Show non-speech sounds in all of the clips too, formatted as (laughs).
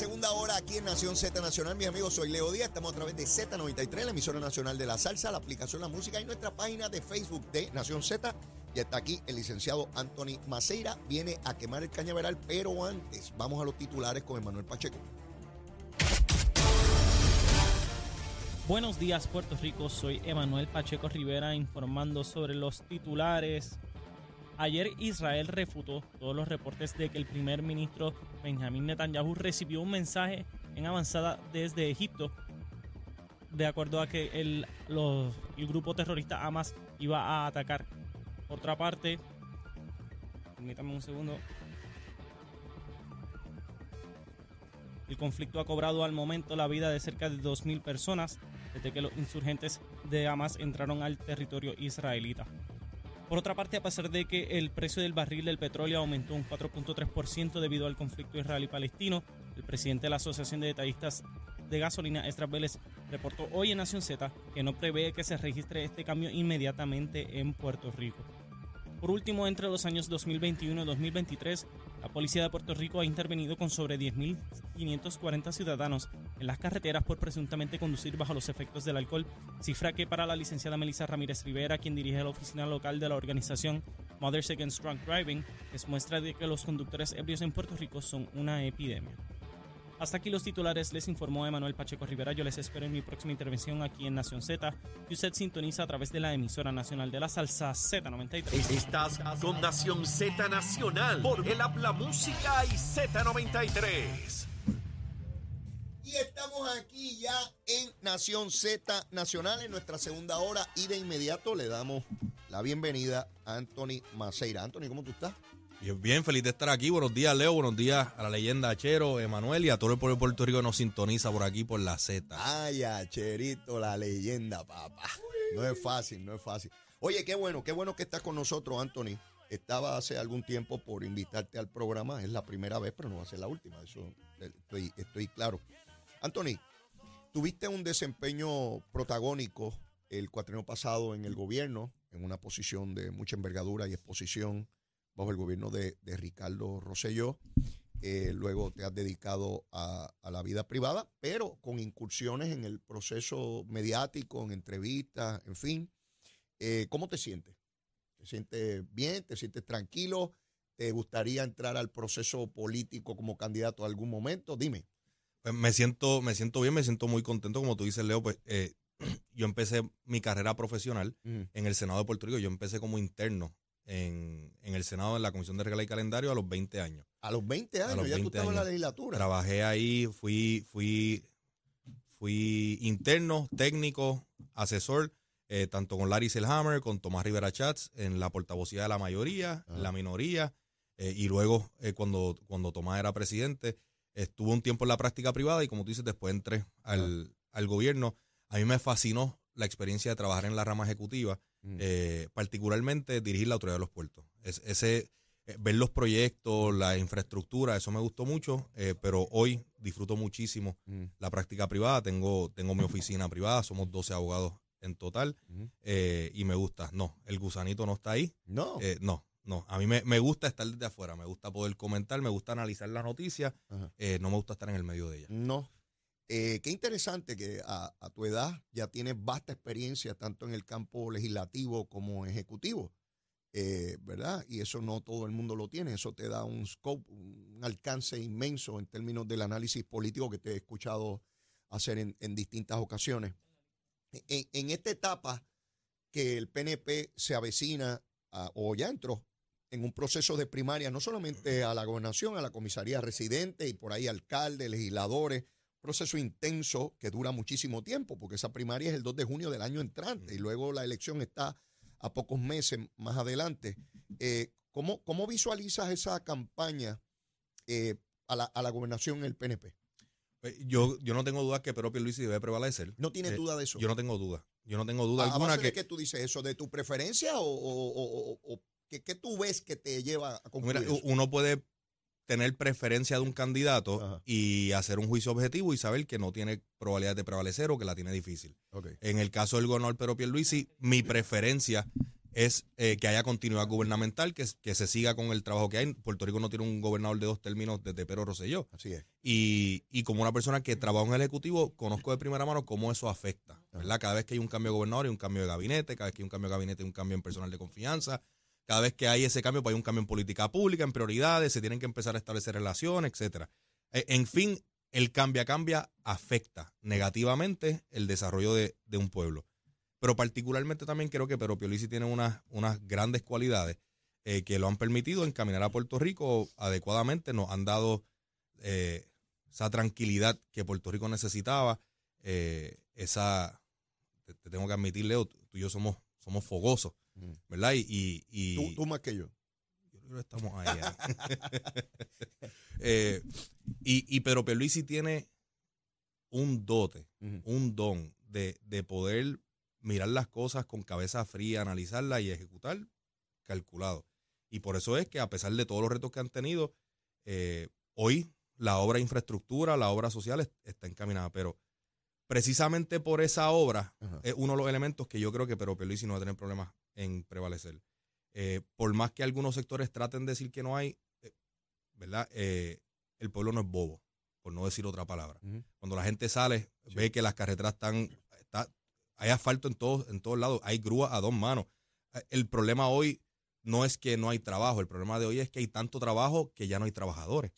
Segunda hora aquí en Nación Z Nacional. Mis amigos, soy Leo Díaz. Estamos a través de Z93, la emisora nacional de la salsa, la aplicación La Música y nuestra página de Facebook de Nación Z. Y está aquí el licenciado Anthony Maceira. Viene a quemar el cañaveral, pero antes vamos a los titulares con Emanuel Pacheco. Buenos días Puerto Rico, soy Emanuel Pacheco Rivera informando sobre los titulares. Ayer Israel refutó todos los reportes de que el primer ministro Benjamín Netanyahu recibió un mensaje en avanzada desde Egipto de acuerdo a que el, el grupo terrorista Hamas iba a atacar. Por otra parte, permítame un segundo. El conflicto ha cobrado al momento la vida de cerca de 2.000 personas desde que los insurgentes de Hamas entraron al territorio israelita. Por otra parte, a pesar de que el precio del barril del petróleo aumentó un 4.3% debido al conflicto israelí-palestino, el presidente de la Asociación de Detallistas de Gasolina, Estras Vélez, reportó hoy en Nación Z que no prevé que se registre este cambio inmediatamente en Puerto Rico. Por último, entre los años 2021 y 2023, la Policía de Puerto Rico ha intervenido con sobre 10.540 ciudadanos en las carreteras por presuntamente conducir bajo los efectos del alcohol, cifra que para la licenciada Melissa Ramírez Rivera, quien dirige la oficina local de la organización Mothers Against Drunk Driving, es muestra de que los conductores ebrios en Puerto Rico son una epidemia. Hasta aquí los titulares, les informó Emanuel Pacheco Rivera. Yo les espero en mi próxima intervención aquí en Nación Z, que usted sintoniza a través de la emisora nacional de la salsa Z93. Estás con Nación Z Nacional por el Habla Música y Z93. Y estamos aquí ya en Nación Z Nacional en nuestra segunda hora y de inmediato le damos la bienvenida a Anthony Maceira. Anthony, ¿cómo tú estás? Bien, feliz de estar aquí. Buenos días, Leo. Buenos días a la leyenda Chero, Emanuel y a todo el pueblo de Puerto Rico que nos sintoniza por aquí por la Z. Ay, Cherito, la leyenda, papá. No es fácil, no es fácil. Oye, qué bueno, qué bueno que estás con nosotros, Anthony. Estaba hace algún tiempo por invitarte al programa. Es la primera vez, pero no va a ser la última. Eso estoy, estoy claro. Anthony, tuviste un desempeño protagónico el cuatrienio pasado en el gobierno, en una posición de mucha envergadura y exposición bajo el gobierno de, de Ricardo Rosselló. Eh, luego te has dedicado a, a la vida privada, pero con incursiones en el proceso mediático, en entrevistas, en fin. Eh, ¿Cómo te sientes? ¿Te sientes bien? ¿Te sientes tranquilo? ¿Te gustaría entrar al proceso político como candidato a algún momento? Dime. Pues me siento, me siento bien, me siento muy contento, como tú dices, Leo. Pues eh, (clears throat) yo empecé mi carrera profesional en el Senado de Puerto Rico. Yo empecé como interno en, en el Senado, en la Comisión de Regla y Calendario, a los 20 años. A los 20 años, los ya tú 20 estabas en la legislatura. Trabajé ahí, fui, fui, fui interno, técnico, asesor, eh, tanto con Larry Selhammer, con Tomás Rivera Chats, en la portavocía de la mayoría, la minoría, eh, y luego eh, cuando, cuando Tomás era presidente, estuve un tiempo en la práctica privada y como tú dices, después entré al, al gobierno. A mí me fascinó la experiencia de trabajar en la rama ejecutiva, Mm. eh, particularmente dirigir la autoridad de los puertos. Es- ese, eh, ver los proyectos, la infraestructura, eso me gustó mucho, eh, pero hoy disfruto muchísimo Mm. la práctica privada. Tengo, tengo mi oficina privada, somos 12 abogados en total eh, y me gusta. No, el gusanito no está ahí. No. Eh, no, no. A mí me, me gusta estar desde afuera, me gusta poder comentar, me gusta analizar Ajá. eh, no me gusta estar en el medio de ellas. No. Eh, qué interesante que a, tu edad ya tienes vasta experiencia tanto en el campo legislativo como ejecutivo, eh, ¿verdad? Y eso no todo el mundo lo tiene, eso te da un scope, un alcance inmenso en términos del análisis político que te he escuchado hacer en, distintas ocasiones. En, en esta etapa que el PNP se avecina o ya entró en un proceso de primaria, no solamente a la gobernación, a la comisaría residente y por ahí alcaldes, legisladores, proceso intenso que dura muchísimo tiempo, porque esa primaria es el 2 de junio del año entrante y luego la elección está a pocos meses más adelante. Eh, ¿cómo, ¿Cómo visualizas esa campaña eh, a, la, a la gobernación en el PNP? Pues, yo, yo no tengo dudas que Pedro Pierluisi debe prevalecer. ¿No tienes Eh, duda de eso? Yo no tengo duda. Yo no tengo duda ¿A, a alguna base que, de qué tú dices eso? ¿De tu preferencia o, o- o- qué, qué tú ves que te lleva a concluir Mira, uno puede tener preferencia de un candidato Ajá. y hacer un juicio objetivo y saber que no tiene probabilidad de prevalecer o que la tiene difícil. En el caso del gobernador Pedro Pierluisi, mi preferencia es eh, que haya continuidad gubernamental, que, que se siga con el trabajo que hay. Puerto Rico no tiene un gobernador de dos términos desde Pedro Rosselló. Así es. Y, y como una persona que trabaja en el Ejecutivo, conozco de primera mano cómo eso afecta. ¿verdad? Cada vez que hay un cambio de gobernador, hay un cambio de gabinete, cada vez que hay un cambio de gabinete, hay un cambio en personal de confianza. Cada vez que hay ese cambio, pues hay un cambio en política pública, en prioridades, se tienen que empezar a establecer relaciones, etcétera. Eh, En fin, el cambia cambia afecta negativamente el desarrollo de, un pueblo. Pero particularmente también creo que Pedro Pierluisi tiene unas, unas grandes cualidades eh, que lo han permitido encaminar a Puerto Rico adecuadamente, nos han dado eh, esa tranquilidad que Puerto Rico necesitaba, esa, te, te tengo que admitir, Leo, tú y yo somos, somos fogosos. ¿Verdad? Y, y, y- Tú, tú más que yo. yo creo que estamos ahí. ahí. (laughs) Eh, y, y Pedro Pierluisi tiene un dote, un don de, de poder mirar las cosas con cabeza fría, analizarlas y ejecutar calculado. Y por eso es que a pesar de todos los retos que han tenido, eh, hoy la obra de infraestructura, la obra social es- está encaminada. Pero precisamente por esa obra Ajá. es uno de los elementos que yo creo que Pedro Pierluisi no va a tener problemas en prevalecer. Eh, por más que algunos sectores traten de decir que no hay, eh, ¿verdad? Eh, el pueblo no es bobo, por no decir otra palabra. Cuando la gente sale, Sí. ve que las carreteras están, está, hay asfalto en todos, en todos lados, hay grúas a dos manos. El problema hoy no es que no hay trabajo, el problema de hoy es que hay tanto trabajo que ya no hay trabajadores.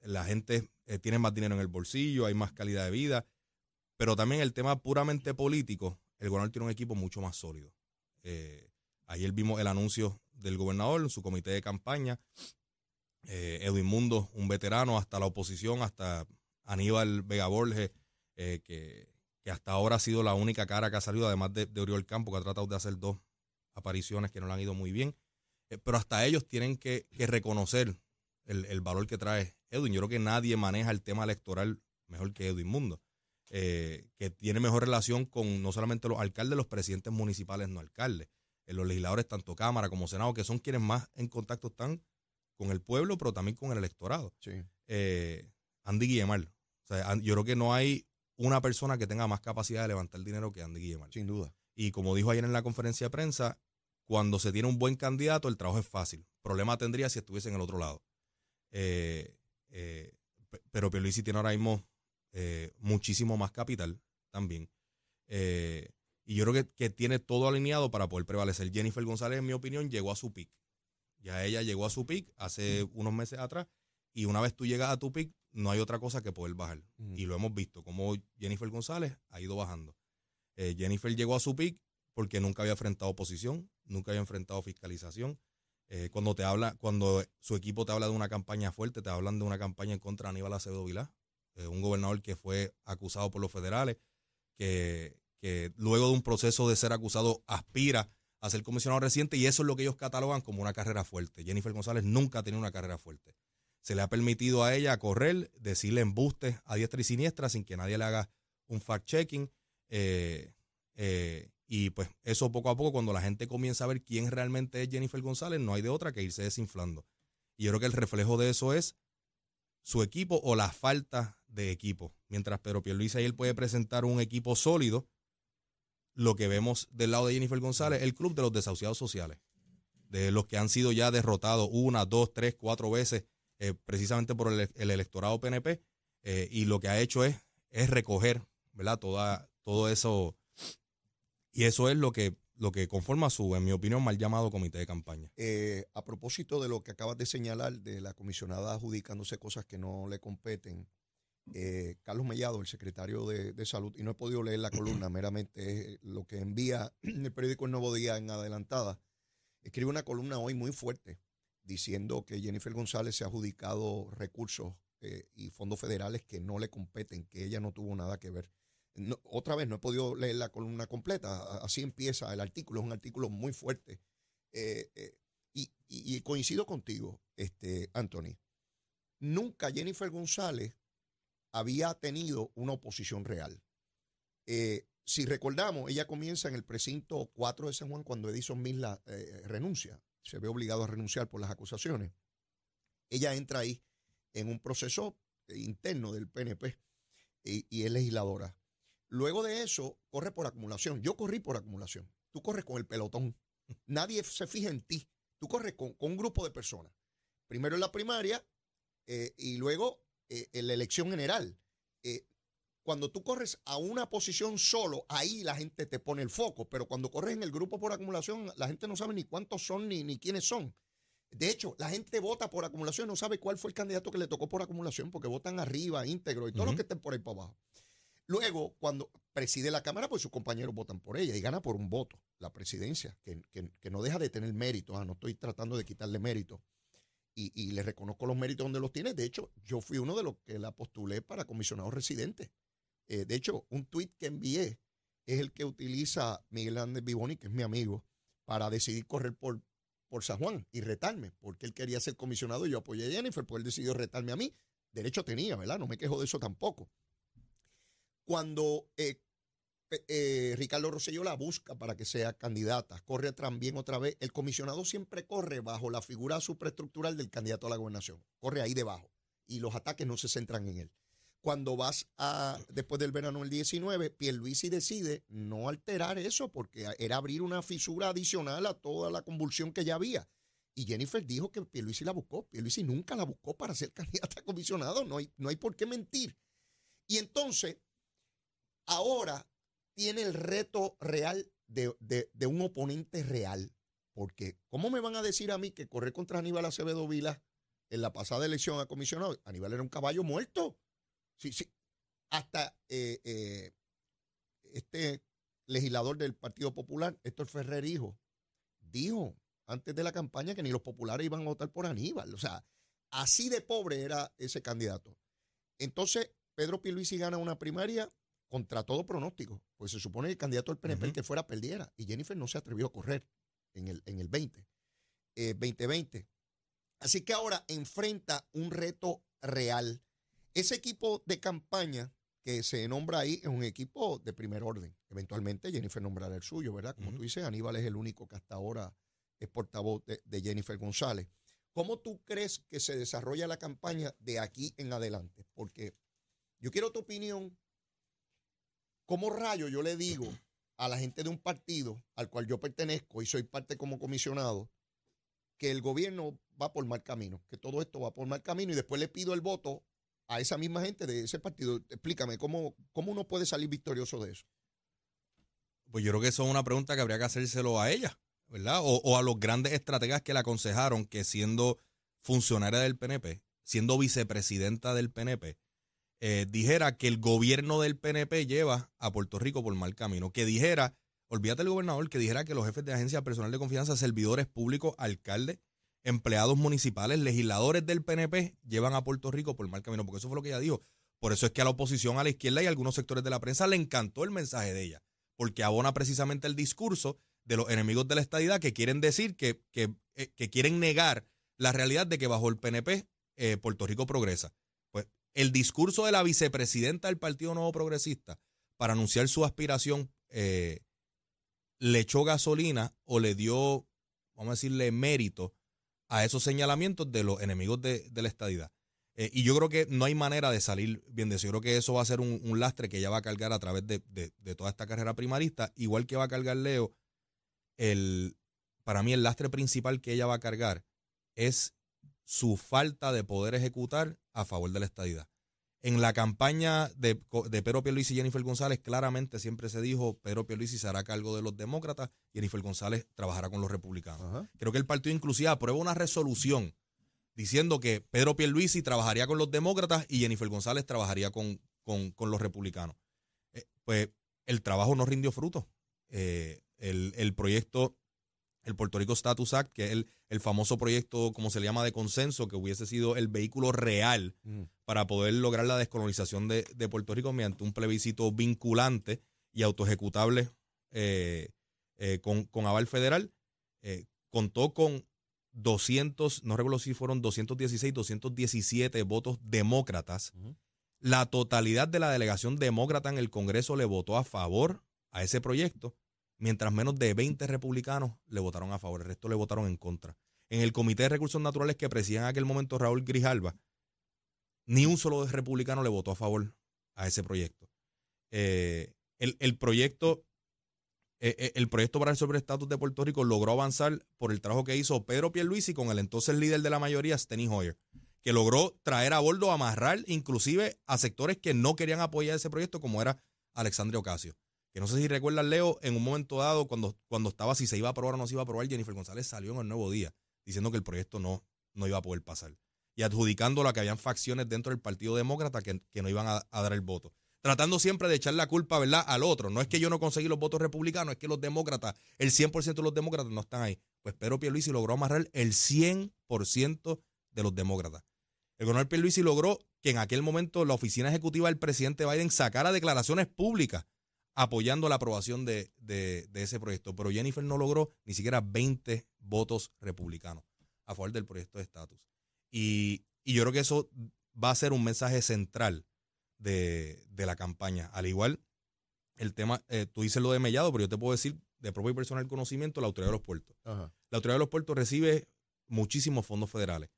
La gente tiene más dinero en el bolsillo, hay más calidad de vida, pero también el tema puramente político, el gobernador tiene un equipo mucho más sólido. Eh, ayer vimos el anuncio del gobernador en su comité de campaña, eh, Edwin Mundo, un veterano, hasta la oposición, hasta Aníbal Vega Borges, eh, que, hasta ahora ha sido la única cara que ha salido, además de, Oriol Campo, que ha tratado de hacer dos apariciones que no le han ido muy bien. Eh, pero hasta ellos tienen que, que reconocer el, el valor que trae Edwin. Yo creo que nadie maneja el tema electoral mejor que Edwin Mundo, eh, que tiene mejor relación con no solamente los alcaldes, los presidentes municipales no alcaldes, eh, los legisladores, tanto Cámara como Senado, que son quienes más en contacto están con el pueblo, pero también con el electorado. Sí. Eh, Andy Guillemar. O sea, yo creo que no hay una persona que tenga más capacidad de levantar dinero que Andy Guillemar. Sin duda. Y como dijo ayer en la conferencia de prensa, cuando se tiene un buen candidato, el trabajo es fácil. Problema tendría si estuviese en el otro lado. Eh, eh, pe- pero Pierluisi tiene ahora mismo eh, muchísimo más capital también. Eh, y yo creo que, que tiene todo alineado para poder prevalecer. Jennifer González, en mi opinión, llegó a su pick. Ya ella llegó a su pick hace unos meses atrás. Y una vez tú llegas a tu pick, no hay otra cosa que poder bajar. Ujú. Y lo hemos visto, como Jennifer González ha ido bajando. Eh, Jennifer llegó a su pick porque nunca había enfrentado oposición, nunca había enfrentado fiscalización. Eh, cuando te habla, cuando su equipo te habla de una campaña fuerte, te hablan de una campaña en contra de Aníbal Acevedo Vilá, eh, un gobernador que fue acusado por los federales, que, que luego de un proceso de ser acusado aspira a ser comisionado reciente y eso es lo que ellos catalogan como una carrera fuerte. Jennifer González nunca ha tenido una carrera fuerte. Se le ha permitido a ella correr, decirle embustes a diestra y siniestra sin que nadie le haga un fact-checking. eh, eh, y pues eso poco a poco, cuando la gente comienza a ver quién realmente es Jennifer González, no hay de otra que irse desinflando. Y yo creo que el reflejo de eso es su equipo o la falta de equipo. Mientras Pedro ahí él puede presentar un equipo sólido, lo que vemos del lado de Jennifer González, el club de los desahuciados sociales, de los que han sido ya derrotados una, dos, tres, cuatro veces, eh, precisamente por el, el electorado PNP, eh, y lo que ha hecho es, es recoger, ¿verdad? Toda, todo eso, y eso es lo que, lo que conforma su, en mi opinión, mal llamado comité de campaña. Eh, a propósito de lo que acabas de señalar de la comisionada adjudicándose cosas que no le competen, eh, Carlos Mellado, el secretario de, de Salud, y no he podido leer la (clears throat) columna, meramente es lo que envía (clears throat) el periódico El Nuevo Día en adelantada, escribe una columna hoy muy fuerte diciendo que Jennifer González se ha adjudicado recursos eh, y fondos federales que no le competen, que ella no tuvo nada que ver. No, otra vez, no he podido leer la columna completa, así empieza el artículo, es un artículo muy fuerte. Eh, eh, y, coincido contigo, este, Anthony. Nunca Jennifer González había tenido una oposición real. Eh, si recordamos, ella comienza en el precinto 4 de San Juan cuando Edison Misla renuncia, se ve obligado a renunciar por las acusaciones. Ella entra ahí en un proceso interno del PNP y, y es legisladora. Luego de eso, corre por acumulación. Yo corrí por acumulación. Tú corres con el pelotón. Nadie se fija en ti. Tú corres con, un grupo de personas. Primero en la primaria eh, y luego eh, en la elección general. Eh, cuando tú corres a una posición solo, ahí la gente te pone el foco. Pero cuando corres en el grupo por acumulación, la gente no sabe ni cuántos son ni, ni quiénes son. De hecho, la gente vota por acumulación, no sabe cuál fue el candidato que le tocó por acumulación, porque votan arriba, íntegro y todos los que estén por ahí para abajo. Luego, cuando preside la Cámara, pues sus compañeros votan por ella y gana por un voto la presidencia, que, no deja de tener mérito. Ah, no estoy tratando de quitarle mérito. Y, le reconozco los méritos donde los tiene. De hecho, yo fui uno de los que la postulé para comisionado residente. Eh, de hecho, un tuit que envié es el que utiliza Miguel Andrés Biboni, que es mi amigo, para decidir correr por, por San Juan y retarme, porque él quería ser comisionado y yo apoyé a Jennifer, pues él decidió retarme a mí. Derecho tenía, ¿verdad? No me quejo de eso tampoco cuando eh, eh, Ricardo Rosselló la busca para que sea candidata, corre también otra vez, el comisionado siempre corre bajo la figura superestructural del candidato a la gobernación, corre ahí debajo y los ataques no se centran en él. Cuando vas a, después del verano del 19, Pierluisi decide no alterar eso porque era abrir una fisura adicional a toda la convulsión que ya había. Y Jennifer dijo que Pierluisi la buscó. Pierluisi nunca la buscó para ser (laughs) candidata a comisionado. No hay, no hay por qué mentir. Y entonces ahora tiene el reto real de, un oponente real. Porque, ¿cómo me van a decir a mí que correr contra Aníbal Acevedo Vila en la pasada elección a comisionado? Aníbal era un caballo muerto. Sí, sí. Hasta eh, eh, este legislador del Partido Popular, Héctor Ferrer Hijo, dijo antes de la campaña que ni los populares iban a votar por Aníbal. O sea, así de pobre era ese candidato. Entonces, Pedro Pierluisi gana una primaria contra todo pronóstico, pues se supone que el candidato del PNP que fuera perdiera y Jennifer no se atrevió a correr en el, en el 20, 2020. Eh, Así que ahora enfrenta un reto real. Ese equipo de campaña que se nombra ahí es un equipo de primer orden. Eventualmente Jennifer nombrará el suyo, ¿verdad? Como tú dices, Aníbal es el único que hasta ahora es portavoz de, de Jennifer González. ¿Cómo tú crees que se desarrolla la campaña de aquí en adelante? Porque yo quiero tu opinión ¿Cómo rayo yo le digo a la gente de un partido al cual yo pertenezco y soy parte como comisionado que el gobierno va por mal camino, que todo esto va por mal camino y después le pido el voto a esa misma gente de ese partido? Explícame, ¿cómo, cómo uno puede salir victorioso de eso? Pues yo creo que eso es una pregunta que habría que hacérselo a ella, ¿verdad? O, o a los grandes estrategas que le aconsejaron que siendo funcionaria del PNP, siendo vicepresidenta del PNP, eh, dijera que el gobierno del PNP lleva a Puerto Rico por mal camino, que dijera, olvídate el gobernador, que dijera que los jefes de agencia personal de confianza, servidores públicos, alcaldes, empleados municipales, legisladores del PNP llevan a Puerto Rico por mal camino, porque eso fue lo que ella dijo. Por eso es que a la oposición, a la izquierda y a algunos sectores de la prensa le encantó el mensaje de ella, porque abona precisamente el discurso de los enemigos de la estadidad que quieren decir que, que, eh, quieren negar la realidad de que bajo el PNP eh, Puerto Rico progresa el discurso de la vicepresidenta del Partido Nuevo Progresista para anunciar su aspiración eh, le echó gasolina o le dio, vamos a decirle, mérito a esos señalamientos de los enemigos de, la estadidad. Eh, y yo creo que no hay manera de salir bien de eso. Yo creo que eso va a ser un, lastre que ella va a cargar a través de, toda esta carrera primarista, igual que va a cargar Leo. El, para mí el lastre principal que ella va a cargar es su falta de poder ejecutar a favor de la estadidad. En la campaña de, de Pedro Pierluisi y Jennifer González, claramente siempre se dijo, Pedro Pierluisi se hará cargo de los demócratas, y Jennifer González trabajará con los republicanos. Creo que el partido inclusive aprueba una resolución diciendo que Pedro Pierluisi trabajaría con los demócratas y Jennifer González trabajaría con, con, los republicanos. Eh, pues el trabajo no rindió fruto. Eh, el, el proyecto el Puerto Rico Status Act, que es el, famoso proyecto, como se le llama, de consenso, que hubiese sido el vehículo real mm. para poder lograr la descolonización de, Puerto Rico mediante un plebiscito vinculante y autoejecutable eh, eh, con, aval federal, eh, contó con 200, no recuerdo si fueron 216, 217 votos demócratas. La totalidad de la delegación demócrata en el Congreso le votó a favor a ese proyecto, mientras menos de 20 republicanos le votaron a favor, el resto le votaron en contra. En el Comité de Recursos Naturales que presidía en aquel momento Raúl Grijalba, ni un solo republicano le votó a favor a ese proyecto. Eh, el, proyecto eh, eh, el proyecto para el estatus de Puerto Rico logró avanzar por el trabajo que hizo Pedro Pierluisi con el entonces líder de la mayoría, Steny Hoyer, que logró traer a bordo, amarrar inclusive a sectores que no querían apoyar ese proyecto, como era Alexandria Ocasio. Que no sé si recuerdas, Leo, en un momento dado, cuando, cuando estaba si se iba a aprobar o no se iba a aprobar, Jennifer González salió en el nuevo día diciendo que el proyecto no, no iba a poder pasar. Y adjudicándolo a que habían facciones dentro del Partido Demócrata que, no iban a dar el voto tratando siempre de echar la culpa, ¿verdad?, al otro. No es que yo no conseguí los votos republicanos, es que los demócratas, el 100% de los demócratas no están ahí. Pues Pedro Pierluisi logró amarrar el 100% de los demócratas. El gobernador Pierluisi logró que en aquel momento la oficina ejecutiva del presidente Biden sacara declaraciones públicas apoyando la aprobación de, ese proyecto. Pero Jennifer no logró ni siquiera 20 votos republicanos a favor del proyecto de estatus. Y, y yo creo que eso va a ser un mensaje central de, la campaña. Al igual, el tema, eh, tú dices lo de Mellado, pero yo te puedo decir de propio y personal conocimiento la autoridad de los puertos. La autoridad de los puertos recibe muchísimos fondos federales.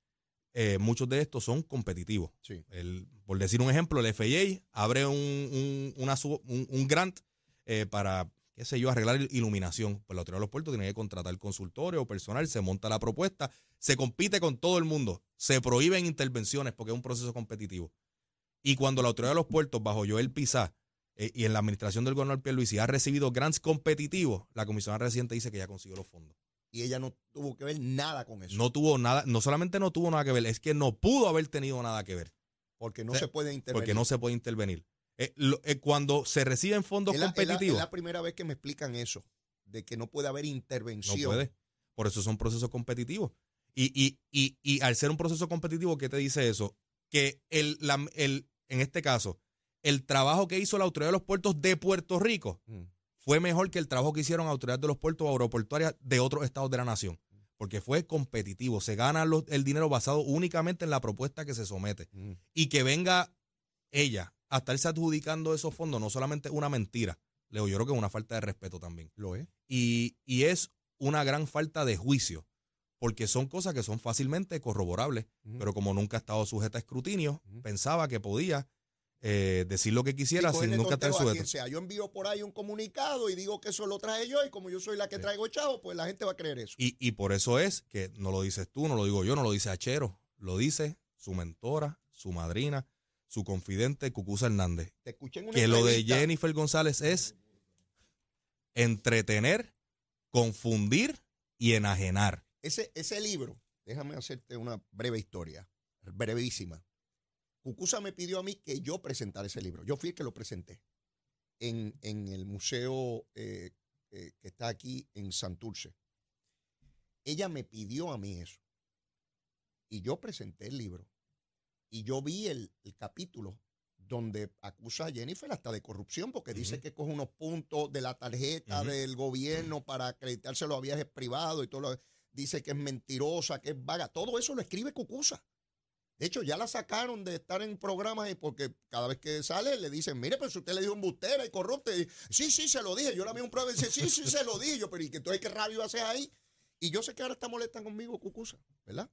Eh, muchos de estos son competitivos. El, por decir un ejemplo, el FAA abre un, un, grant eh, para, qué sé yo, arreglar iluminación. Pues la autoridad de los puertos tiene que contratar consultores o personal, se monta la propuesta, se compite con todo el mundo, se prohíben intervenciones porque es un proceso competitivo. Y cuando la autoridad de los puertos, bajo Joel Pizá eh, y en la administración del gobernador Pierluisi, ha recibido grants competitivos, la comisionada reciente dice que ya consiguió los fondos. Y ella no tuvo que ver nada con eso. No tuvo nada, no solamente no tuvo nada que ver, es que no pudo haber tenido nada que ver. Porque no se puede intervenir. Porque no se puede intervenir. Eh, eh, cuando se reciben fondos competitivos. Es la, primera vez que me explican eso, de que no puede haber intervención. No puede. Por eso son procesos competitivos. Y, y, y, y al ser un proceso competitivo, ¿qué te dice eso? Que el, el, en este caso, el trabajo que hizo la Autoridad de los Puertos de Puerto Rico mm. Fue mejor que el trabajo que hicieron autoridades de los puertos aeroportuarias de otros estados de la nación. Porque fue competitivo. Se gana el dinero basado únicamente en la propuesta que se somete. Mm. Y que venga ella a estarse adjudicando esos fondos, no solamente una mentira. Leo, yo creo que es una falta de respeto también. Lo es. Y, y es una gran falta de juicio porque son cosas que son fácilmente corroborables, pero como nunca ha estado sujeta a escrutinio, pensaba que podía eh, decir lo que quisiera sin nunca estar sea. Yo envío por ahí un comunicado y digo que eso lo traje yo y como yo soy la que traigo chavo, pues la gente va a creer eso. Y, y por eso es que no lo dices tú, no lo digo yo, no lo dice Achero, lo dice su mentora, su madrina, su confidente Cucusa Hernández. Te escuché en una que lo de Jennifer González es entretener, confundir y enajenar. Ese, ese libro, déjame hacerte una breve historia, brevísima. Cucusa me pidió a mí que yo presentara ese libro. Yo fui el que lo presenté en, el museo eh, eh, que está aquí en Santurce. Ella me pidió a mí eso. Y yo presenté el libro. Y yo vi el, capítulo donde acusa a Jennifer hasta de corrupción porque dice que coge unos puntos de la tarjeta del gobierno para acreditárselo a viajes privados y todo lo dice que es mentirosa, que es vaga. Todo eso lo escribe Cucusa. De hecho, ya la sacaron de estar en programas y porque cada vez que sale le dicen, mire, pero si usted le dijo embustera y corrupta. sí, sí, se lo dije. Yo la vi un prueba y dice, sí, sí, se lo dije. Yo, pero ¿y que entonces qué radio hace ahí? Y yo sé que ahora está molesta conmigo, Cucusa, ¿verdad?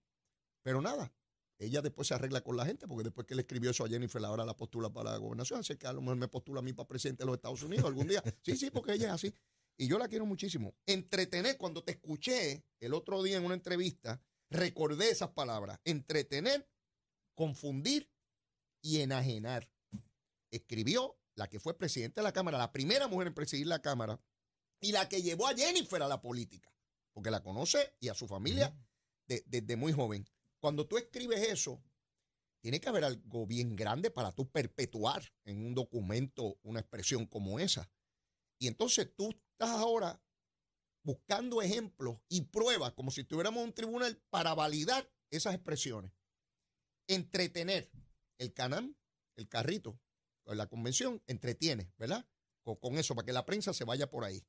Pero nada, ella después se arregla con la gente, porque después que le escribió eso a Jennifer, ahora la postula para la gobernación, así que a lo mejor me postula a mí para presidente de los Estados Unidos algún día. Sí, sí, porque ella es así. Y yo la quiero muchísimo. Entretener, cuando te escuché el otro día en una entrevista, recordé esas palabras. Entretener, confundir y enajenar. Escribió la que fue presidenta de la Cámara, la primera mujer en presidir la Cámara, y la que llevó a Jennifer a la política, porque la conoce y a su familia desde muy joven. Cuando tú escribes eso, tiene que haber algo bien grande para tú perpetuar en un documento una expresión como esa. Y entonces tú estás ahora buscando ejemplos y pruebas, como si tuviéramos un tribunal, para validar esas expresiones. Entretener. El canal, el carrito, la convención, entretiene, ¿verdad? Con, eso, para que la prensa se vaya por ahí.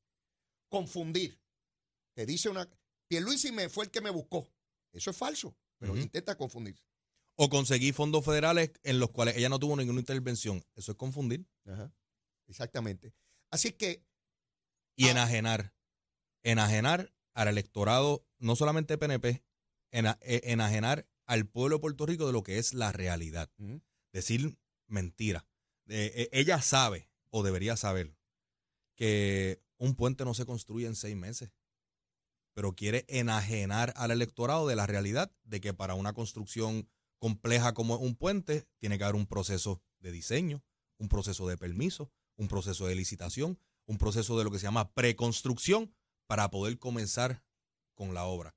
Confundir. Te dice una. Pierluisi me fue el que me buscó. Eso es falso, pero intenta confundir. O conseguir fondos federales en los cuales ella no tuvo ninguna intervención. Eso es confundir. Ajá. Exactamente. Así que. Y Ah. enajenar. Enajenar al electorado, no solamente PNP, eh, enajenar al pueblo de Puerto Rico de lo que es la realidad. Decir mentira. Eh, eh, ella sabe, o debería saber, que un puente no se construye en seis meses. Pero quiere enajenar al electorado de la realidad de que para una construcción compleja como un puente tiene que haber un proceso de diseño, un proceso de permiso, un proceso de licitación, un proceso de lo que se llama preconstrucción para poder comenzar con la obra.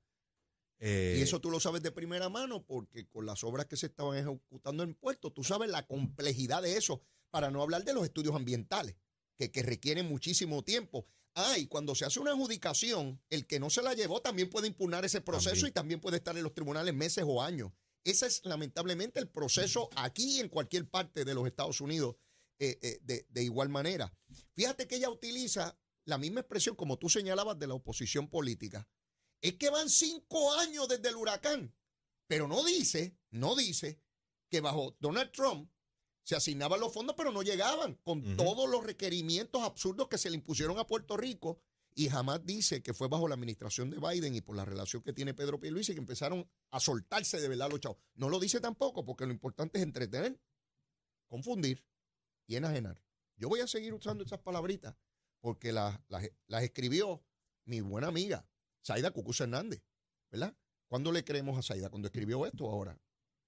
Eh, Y eso tú lo sabes de primera mano porque con las obras que se estaban ejecutando en Puerto, tú sabes la complejidad de eso, para no hablar de los estudios ambientales, que, que requieren muchísimo tiempo. Ah, y cuando se hace una adjudicación, el que no se la llevó también puede impugnar ese proceso También. y también puede estar en los tribunales meses o años. Ese es lamentablemente el proceso aquí y en cualquier parte de los Estados Unidos eh, eh, de, de igual manera. Fíjate que ella utiliza la misma expresión como tú señalabas de la oposición política. Es que van cinco años desde el huracán, pero no dice, no dice que bajo Donald Trump se asignaban los fondos, pero no llegaban con todos los requerimientos absurdos que se le impusieron a Puerto Rico y jamás dice que fue bajo la administración de Biden y por la relación que tiene Pedro Pierluisi que empezaron a soltarse de verdad los chavos. No lo dice tampoco porque lo importante es entretener, confundir y enajenar. Yo voy a seguir usando esas palabritas porque las, las, las escribió mi buena amiga, Saida Cucuz Hernández, ¿verdad? ¿Cuándo le creemos a Saida? Cuando escribió esto ahora.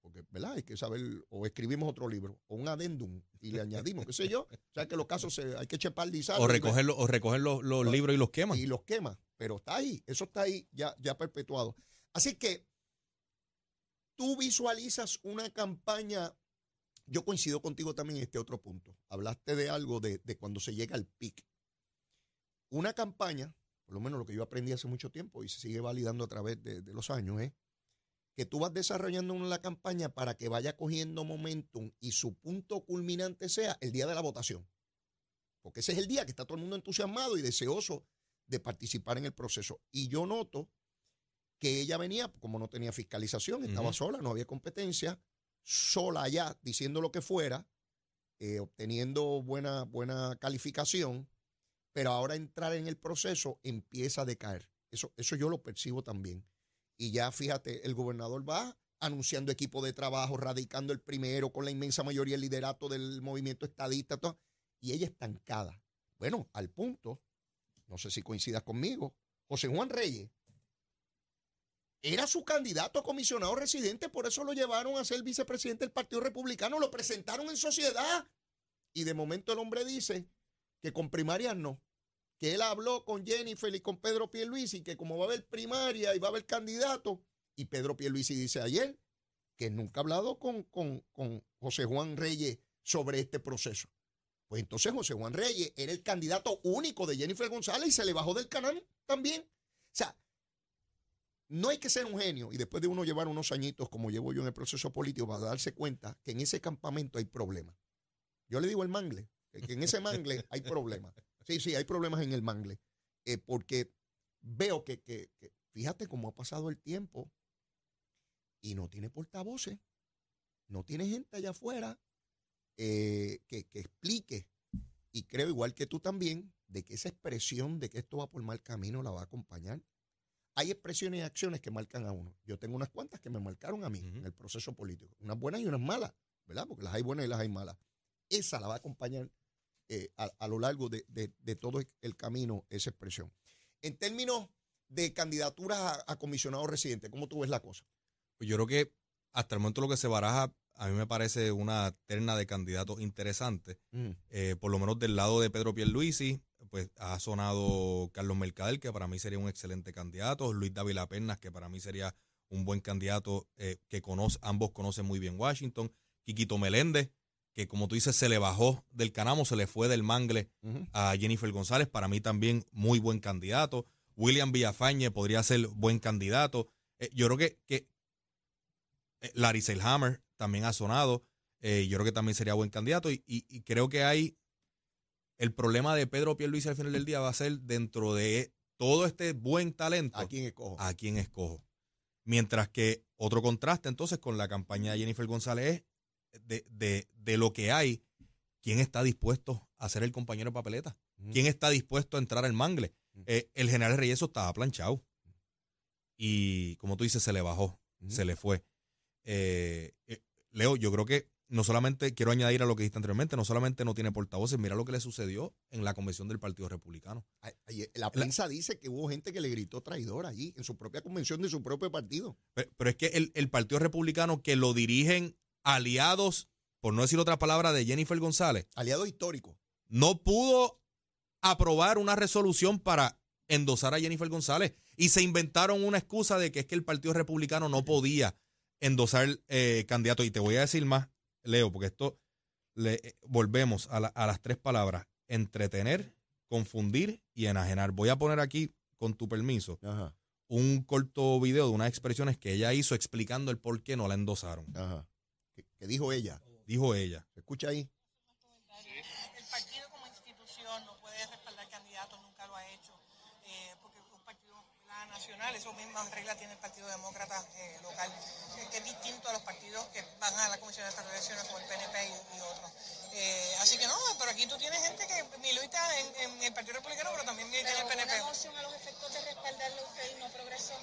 Porque, ¿verdad? Hay que saber, o escribimos otro libro, o un adendum, y le añadimos, qué sé yo. O sea, que los casos se, hay que chepardizar. o recoger, o recoger los, los Pues, libros y los queman. y los quema. Pero está ahí, eso está ahí ya, ya perpetuado. Así que tú visualizas una campaña. Yo coincido contigo también en este otro punto. Hablaste de algo de, de cuando se llega al pic. Una campaña, por lo menos lo que yo aprendí hace mucho tiempo y se sigue validando a través de, de los años, es que tú vas desarrollando una campaña para que vaya cogiendo momentum y su punto culminante sea el día de la votación. Porque ese es el día que está todo el mundo entusiasmado y deseoso de participar en el proceso. Y yo noto que ella venía, como no tenía fiscalización, estaba sola, no había competencia, sola allá, diciendo lo que fuera, eh, obteniendo buena, buena calificación, pero ahora entrar en el proceso empieza a decaer. Eso, eso yo lo percibo también. Y ya fíjate, el gobernador va anunciando equipo de trabajo, radicando el primero con la inmensa mayoría del liderato del movimiento estadista, y ella estancada. Bueno, al punto, no sé si coincidas conmigo, José Juan Reyes era su candidato a comisionado residente, por eso lo llevaron a ser vicepresidente del Partido Republicano, lo presentaron en sociedad. Y de momento el hombre dice que con primarias no, que él habló con Jennifer y con Pedro Pierluisi, que como va a haber primaria y va a haber candidato, y Pedro Pierluisi dice ayer que nunca ha hablado con, con, con José Juan Reyes sobre este proceso. Pues entonces José Juan Reyes era el candidato único de Jennifer González y se le bajó del canal también. O sea, no hay que ser un genio y después de uno llevar unos añitos como llevo yo en el proceso político para darse cuenta que en ese campamento hay problemas. Yo le digo el mangle, que en ese mangle hay problemas. Sí, sí, hay problemas en el mangle. eh, porque veo que, que- que- fíjate cómo ha pasado el tiempo y no tiene portavoces, no tiene gente allá afuera eh, que, que explique. Y creo, igual que tú también, de que esa expresión de que esto va por mal camino la va a acompañar. Hay expresiones y acciones que marcan a uno. Yo tengo unas cuantas que me marcaron a mí en el proceso político. Unas buenas y unas malas, ¿verdad? Porque las hay buenas y las hay malas. Esa la va a acompañar eh, a, a lo largo de, de- de todo el camino esa expresión. En términos de candidaturas a, a comisionado residente, ¿cómo tú ves la cosa? Pues yo creo que hasta el momento lo que se baraja, a mí me parece una terna de candidatos interesante. Eh, por lo menos del lado de Pedro Pierluisi, pues ha sonado Carlos Mercader, que para mí sería un excelente candidato, Luis Dávila Pernas, que para mí sería un buen candidato, eh, que conoce, ambos conocen muy bien Washington, Quiquito Meléndez, que como tú dices, se le bajó del canamo, se le fue del mangle a Jennifer González, para mí también muy buen candidato. William Villafañe podría ser buen candidato. Eh, yo creo que, que eh, Larry Selhammer también ha sonado. Eh, yo creo que también sería buen candidato. Y, y- y creo que hay. El problema de Pedro Pierluisi al final del día va a ser dentro de todo este buen talento. ¿A quién escojo? ¿A quién escojo? Mientras que otro contraste entonces con la campaña de Jennifer González es de, de, de lo que hay, ¿quién está dispuesto a ser el compañero de papeleta? ¿Quién está dispuesto a entrar al mangle? Eh, el general Reyes estaba planchado. Y como tú dices, se le bajó, se le fue. Eh, eh, Leo, yo creo que no solamente, quiero añadir a lo que dijiste anteriormente, no solamente no tiene portavoces, mira lo que le sucedió en la convención del Partido Republicano. La prensa dice que hubo gente que le gritó traidor allí, en su propia convención de su propio partido. Pero, es que el, el, Partido Republicano que lo dirigen aliados, por no decir otra palabra, de Jennifer González. Aliado histórico. No pudo aprobar una resolución para endosar a Jennifer González y se inventaron una excusa de que es que el Partido Republicano no podía endosar eh, candidato. Y te voy a decir más, Leo, porque esto le eh, volvemos a, las tres palabras: entretener, confundir y enajenar. Voy a poner aquí, con tu permiso, un corto video de unas expresiones que ella hizo explicando el por qué no la endosaron. Ajá. ¿Qué, dijo ella? Dijo ella. ¿Se escucha ahí? El partido como institución no puede respaldar candidatos, nunca lo ha hecho, eh, porque un partido nacional, esas mismas reglas tiene el Partido Demócrata eh, local que es distinto a los partidos que van a la Comisión de Elecciones como el PNP y, otros. Eh, así que no, pero aquí tú tienes gente que milita en, en el Partido Republicano, pero también milita en el PNP. ¿Una moción a los efectos de respaldarlo usted y no progresó?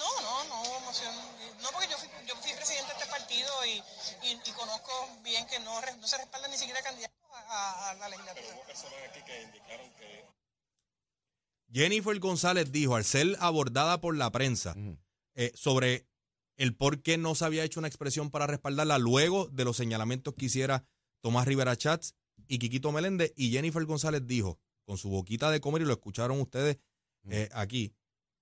No, no, no hubo moción. No, porque yo fui, yo fui presidente de este partido y, y, conozco bien que no, no se respalda ni siquiera candidato a, a, la legislatura. Pero hubo personas aquí que indicaron que... Jennifer González dijo, al ser abordada por la prensa, eh, sobre el por qué no se había hecho una expresión para respaldarla luego de los señalamientos que hiciera Tomás Rivera Chats y Quiquito Meléndez. Y Jennifer González dijo, con su boquita de comer, y lo escucharon ustedes eh, aquí,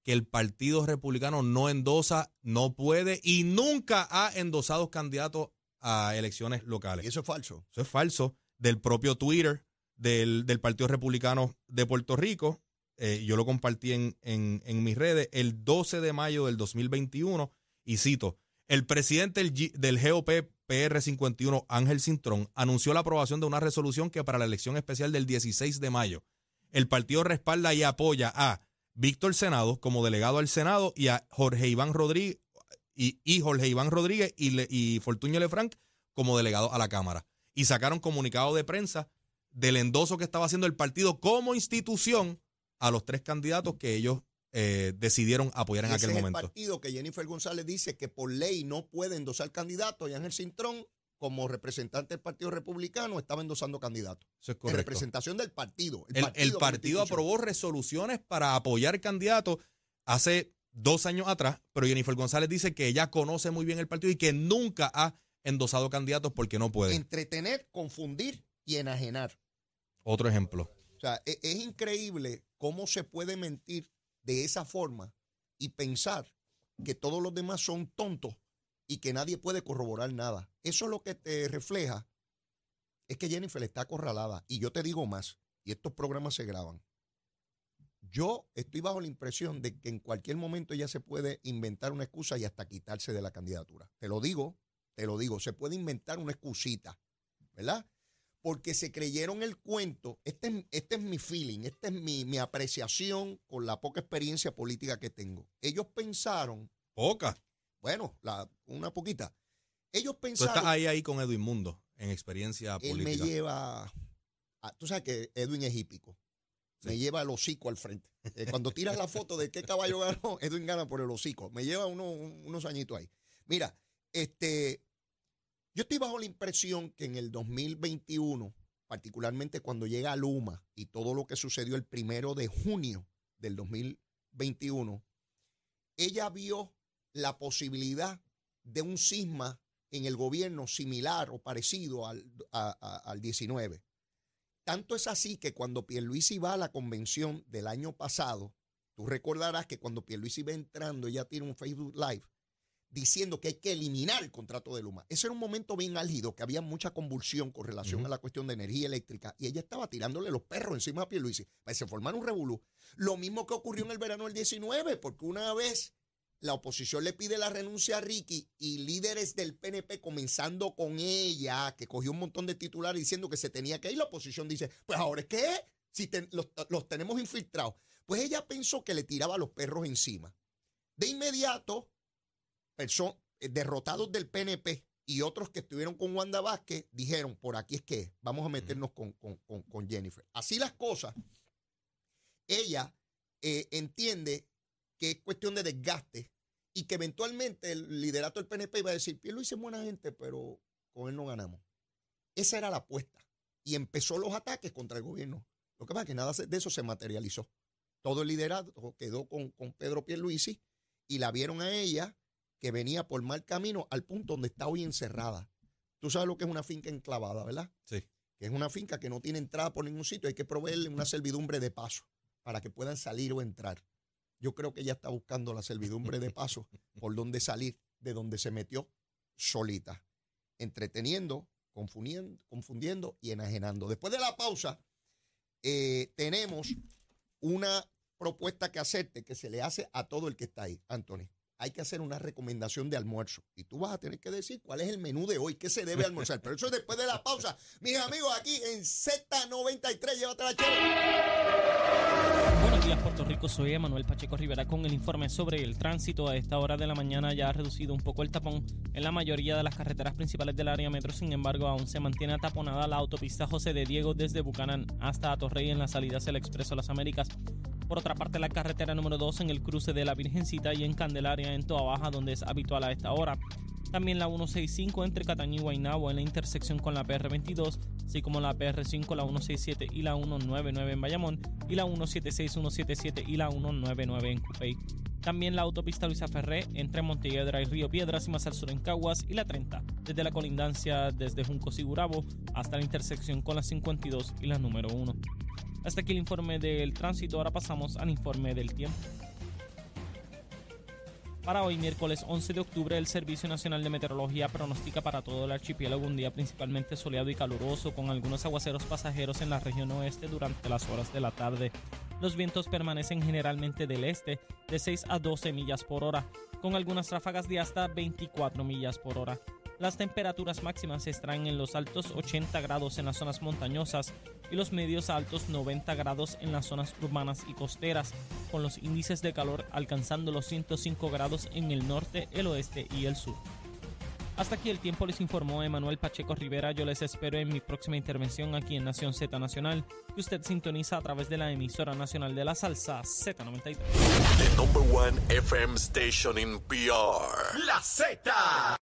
que el Partido Republicano no endosa, no puede y nunca ha endosado candidatos a elecciones locales. ¿Y eso es falso? Eso es falso. Del propio Twitter del, Partido Republicano de Puerto Rico, eh, yo lo compartí en, en, en mis redes, el 12 de mayo del 2021 y cito, el presidente del GOP PR51, Ángel Cintrón, anunció la aprobación de una resolución que para la elección especial del 16 de mayo, el partido respalda y apoya a Víctor Senado como delegado al Senado y a Jorge Iván Rodríguez y, Jorge Iván Rodríguez y, y Fortuño Lefranc como delegado a la Cámara. Y sacaron comunicado de prensa del endoso que estaba haciendo el partido como institución a los tres candidatos que ellos eh, decidieron apoyar en aquel momento. El partido que Jennifer González dice que por ley no puede endosar candidato y Ángel Cintrón como representante del Partido Republicano estaba endosando candidatos. Eso es correcto. representación del partido. El, partido, aprobó resoluciones para apoyar candidatos hace dos años atrás, pero Jennifer González dice que ella conoce muy bien el partido y que nunca ha endosado candidatos porque no puede. Entretener, confundir y enajenar. Otro ejemplo. O sea, es, es increíble cómo se puede mentir de esa forma y pensar que todos los demás son tontos y que nadie puede corroborar nada. Eso es lo que te refleja es que Jennifer está acorralada. Y yo te digo más, y estos programas se graban. Yo estoy bajo la impresión de que en cualquier momento ella se puede inventar una excusa y hasta quitarse de la candidatura. Te lo digo, te lo digo, se puede inventar una excusita, ¿verdad? porque se creyeron el cuento. Este, este es mi feeling, esta es mi, apreciación con la poca experiencia política que tengo. Ellos pensaron. Poca. Bueno, la, una poquita. Ellos pensaron. Tú estás ahí, ahí con Edwin Mundo, en experiencia política. Él me lleva. tú sabes que Edwin es hípico. Me lleva el hocico al frente. Eh, cuando tiras la foto de qué caballo (laughs) ganó, Edwin gana por el hocico. Me lleva unos añitos ahí. Mira, este, yo estoy bajo la impresión que en el 2021, particularmente cuando llega Luma y todo lo que sucedió el primero de junio del 2021, ella vio la posibilidad de un sisma en el gobierno similar o parecido al, al 19. Tanto es así que cuando Pierluisi va a la convención del año pasado, tú recordarás que cuando Pierluisi va entrando, ella tiene un Facebook Live diciendo que hay que eliminar el contrato de Luma. Ese era un momento bien álgido, que había mucha convulsión con relación a la cuestión de energía eléctrica y ella estaba tirándole los perros encima a Pierluisi para que se formara un revolú. Lo mismo que ocurrió en el verano del 19, porque una vez la oposición le pide la renuncia a Ricky y líderes del PNP comenzando con ella, que cogió un montón de titulares diciendo que se tenía que ir, la oposición dice, pues ahora es que si los, los tenemos infiltrados. Pues ella pensó que le tiraba los perros encima. De inmediato, eh, derrotados del PNP y otros que estuvieron con Wanda Vázquez dijeron, por aquí es que vamos a meternos con, con- con- con Jennifer. Así las cosas, ella eh, entiende que es cuestión de desgaste y que eventualmente el liderato del PNP iba a decir, lo hice buena gente, pero con él no ganamos. Esa era la apuesta. Y empezó los ataques contra el gobierno. Lo que pasa es que nada de eso se materializó. Todo el liderazgo quedó con, con Pedro Pierluisi y la vieron a ella que venía por mal camino al punto donde está hoy encerrada. Tú sabes lo que es una finca enclavada, ¿verdad? Sí. Que es una finca que no tiene entrada por ningún sitio. Hay que proveerle una servidumbre de paso para que puedan salir o entrar. Yo creo que ella está buscando la servidumbre de paso (laughs) por donde salir de donde se metió solita, entreteniendo, confundiendo, confundiendo y enajenando. Después de la pausa, eh, tenemos una propuesta que hacerte que se le hace a todo el que está ahí, Anthony. Hay que hacer una recomendación de almuerzo. Y tú vas a tener que decir cuál es el menú de hoy, qué se debe almorzar. Pero eso es después de la pausa. Mis amigos, aquí en Z93, llévate la chévere. Buenos días, Puerto Rico. Soy Emanuel Pacheco Rivera con el informe sobre el tránsito. A esta hora de la mañana ya ha reducido un poco el tapón en la mayoría de las carreteras principales del área metro. Sin embargo, aún se mantiene ataponada la autopista José de Diego desde Bucanán hasta Atorrey en la salida hacia el Expreso Las Américas. Por otra parte, la carretera número 2 en el cruce de la Virgencita y en Candelaria en Toa Baja, donde es habitual a esta hora. También la 165 entre Cataño y Guaynabo en la intersección con la PR22, así como la PR5, la 167 y la 199 en Bayamón, y la 176, 177 y la 199 en Cupey. También la autopista Luisa Ferré entre Montelledra y Río Piedras y más al sur en Caguas, y la 30 desde la colindancia desde Juncos y Gurabo hasta la intersección con la 52 y la número 1. Hasta aquí el informe del tránsito, ahora pasamos al informe del tiempo. Para hoy, miércoles 11 de octubre, el Servicio Nacional de Meteorología pronostica para todo el archipiélago un día principalmente soleado y caluroso, con algunos aguaceros pasajeros en la región oeste durante las horas de la tarde. Los vientos permanecen generalmente del este, de 6 a 12 millas por hora, con algunas ráfagas de hasta 24 millas por hora. Las temperaturas máximas estarán en los altos 80 grados en las zonas montañosas y los medios a altos 90 grados en las zonas urbanas y costeras, con los índices de calor alcanzando los 105 grados en el norte, el oeste y el sur. Hasta aquí el tiempo les informó Emanuel Pacheco Rivera. Yo les espero en mi próxima intervención aquí en Nación Z Nacional, que usted sintoniza a través de la emisora nacional de la salsa Z93. The number one FM station in PR. La Z.